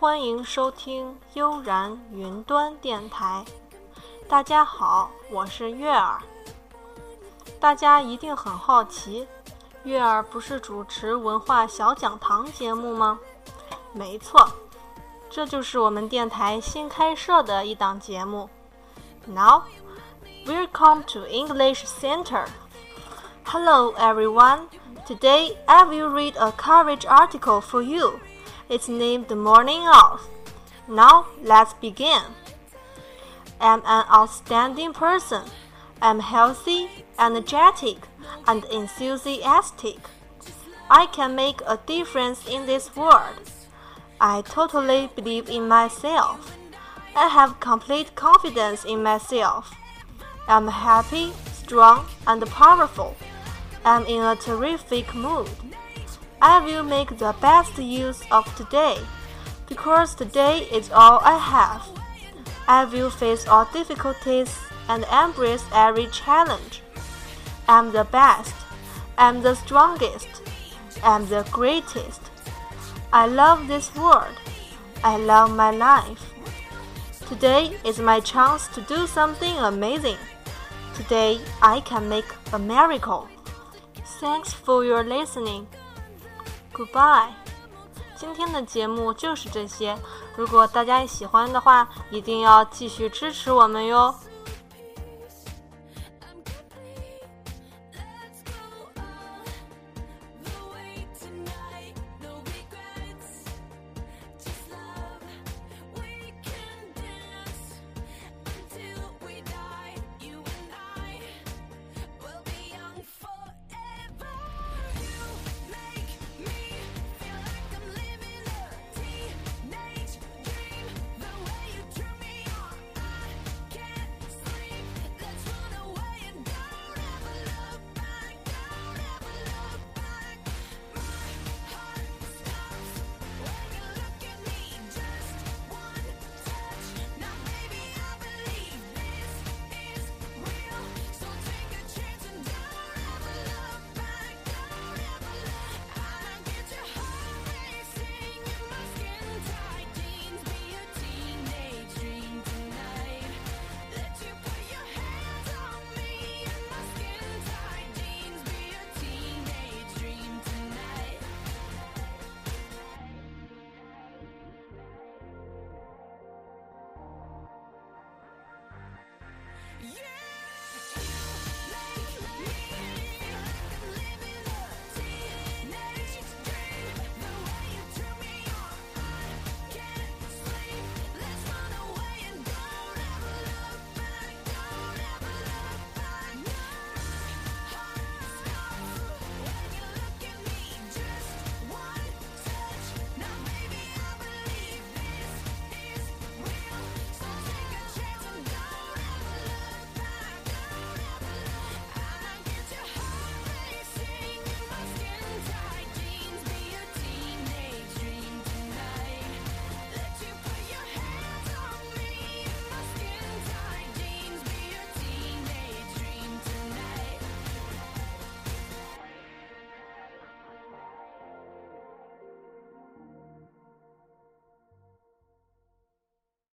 欢迎收听悠然云端电台。大家好，我是月儿。大家一定很好奇，月儿不是主持文化小讲堂节目吗？没错，这就是我们电台新开设的一档节目。Now, welcome to English Center. Hello, everyone. Today I will read a coverage article for you. It's named The Morning Off. Now let's begin. I'm an outstanding person. I'm healthy, energetic, and enthusiastic. I can make a difference in this world. I totally believe in myself. I have complete confidence in myself. I'm happy, strong, and powerful. I'm in a terrific mood. I will make the best use of today, because today is all I have. I will face all difficulties and embrace every challenge. I'm the best. I'm the strongest. I'm the greatest. I love this world. I love my life. Today is my chance to do something amazing. Today I can make a miracle. Thanks for your listening. Goodbye。今天的节目就是这些。如果大家喜欢的话，一定要继续支持我们哟。